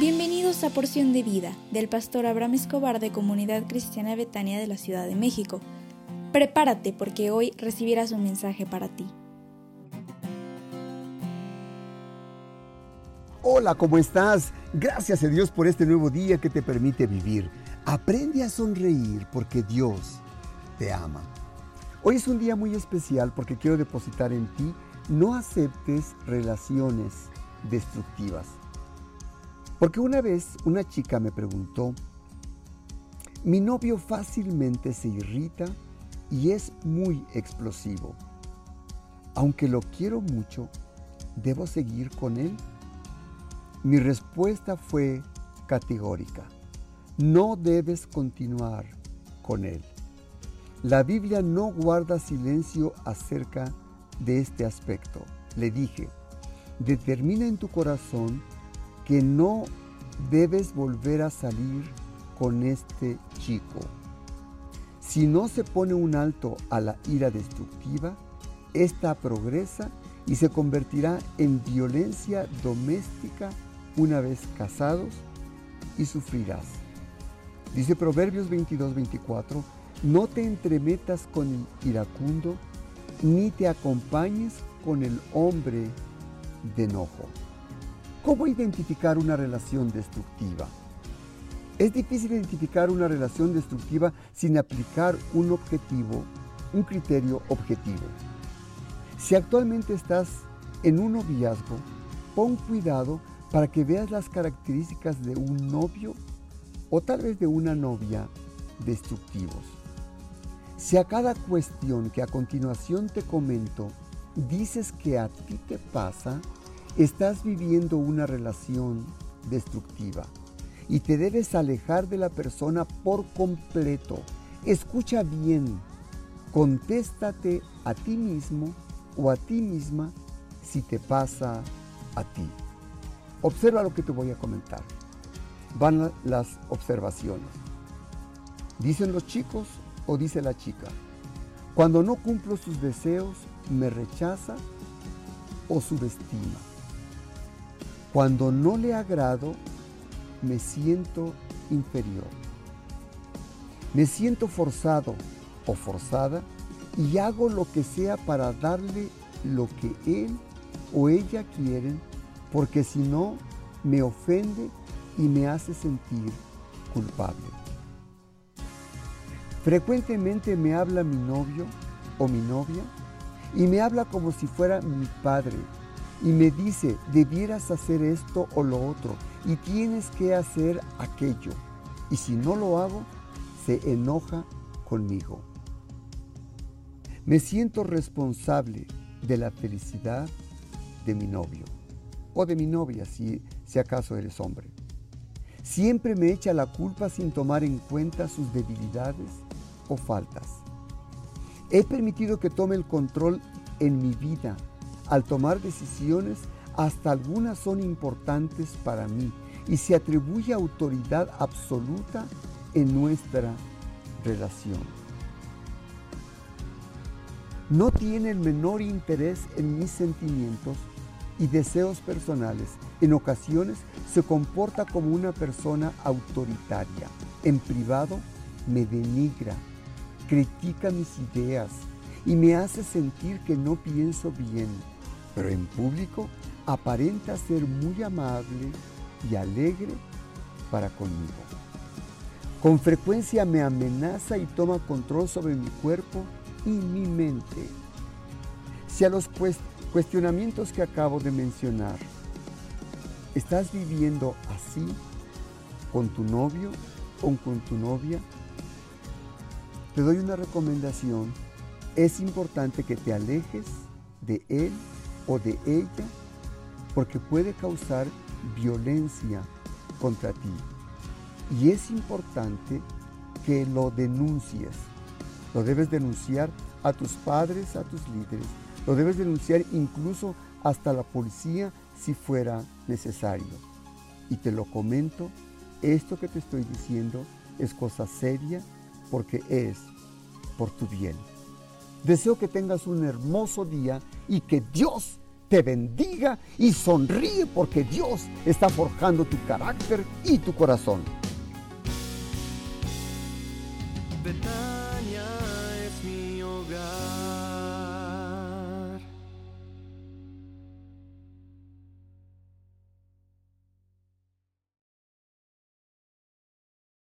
Bienvenidos a Porción de Vida del pastor Abraham Escobar de Comunidad Cristiana Betania de la Ciudad de México. Prepárate porque hoy recibirás un mensaje para ti. Hola, ¿cómo estás? Gracias a Dios por este nuevo día que te permite vivir. Aprende a sonreír porque Dios te ama. Hoy es un día muy especial porque quiero depositar en ti no aceptes relaciones destructivas. Porque una vez una chica me preguntó, mi novio fácilmente se irrita y es muy explosivo. Aunque lo quiero mucho, ¿debo seguir con él? Mi respuesta fue categórica. No debes continuar con él. La Biblia no guarda silencio acerca de este aspecto. Le dije, determina en tu corazón que no debes volver a salir con este chico. Si no se pone un alto a la ira destructiva, esta progresa y se convertirá en violencia doméstica una vez casados y sufrirás. Dice Proverbios 22, 24, no te entremetas con el iracundo, ni te acompañes con el hombre de enojo. ¿Cómo identificar una relación destructiva? Es difícil identificar una relación destructiva sin aplicar un objetivo, un criterio objetivo. Si actualmente estás en un noviazgo, pon cuidado para que veas las características de un novio o tal vez de una novia destructivos. Si a cada cuestión que a continuación te comento dices que a ti te pasa, estás viviendo una relación destructiva y te debes alejar de la persona por completo. Escucha bien, contéstate a ti mismo o a ti misma si te pasa a ti. Observa lo que te voy a comentar. Van las observaciones. Dicen los chicos o dice la chica, cuando no cumplo sus deseos, me rechaza o subestima. Cuando no le agrado, me siento inferior. Me siento forzado o forzada y hago lo que sea para darle lo que él o ella quieren, porque si no, me ofende y me hace sentir culpable. Frecuentemente me habla mi novio o mi novia y me habla como si fuera mi padre y me dice, debieras hacer esto o lo otro y tienes que hacer aquello. Y si no lo hago, se enoja conmigo. Me siento responsable de la felicidad de mi novio o de mi novia, si, acaso eres hombre. Siempre me echa la culpa sin tomar en cuenta sus debilidades o faltas. He permitido que tome el control en mi vida. Al tomar decisiones, hasta algunas son importantes para mí y se atribuye autoridad absoluta en nuestra relación. No tiene el menor interés en mis sentimientos y deseos personales. En ocasiones se comporta como una persona autoritaria. En privado me denigra, critica mis ideas y me hace sentir que no pienso bien, pero en público aparenta ser muy amable y alegre para conmigo. Con frecuencia me amenaza y toma control sobre mi cuerpo y mi mente. Si a los cuestionamientos que acabo de mencionar estás viviendo así con tu novio o con tu novia, te doy una recomendación. Es importante que te alejes de él o de ella porque puede causar violencia contra ti. Y es importante que lo denuncies. Lo debes denunciar a tus padres, a tus líderes. Lo debes denunciar incluso hasta la policía si fuera necesario. Y te lo comento, esto que te estoy diciendo es cosa seria porque es por tu bien. Deseo que tengas un hermoso día y que Dios te bendiga y sonríe porque Dios está forjando tu carácter y tu corazón.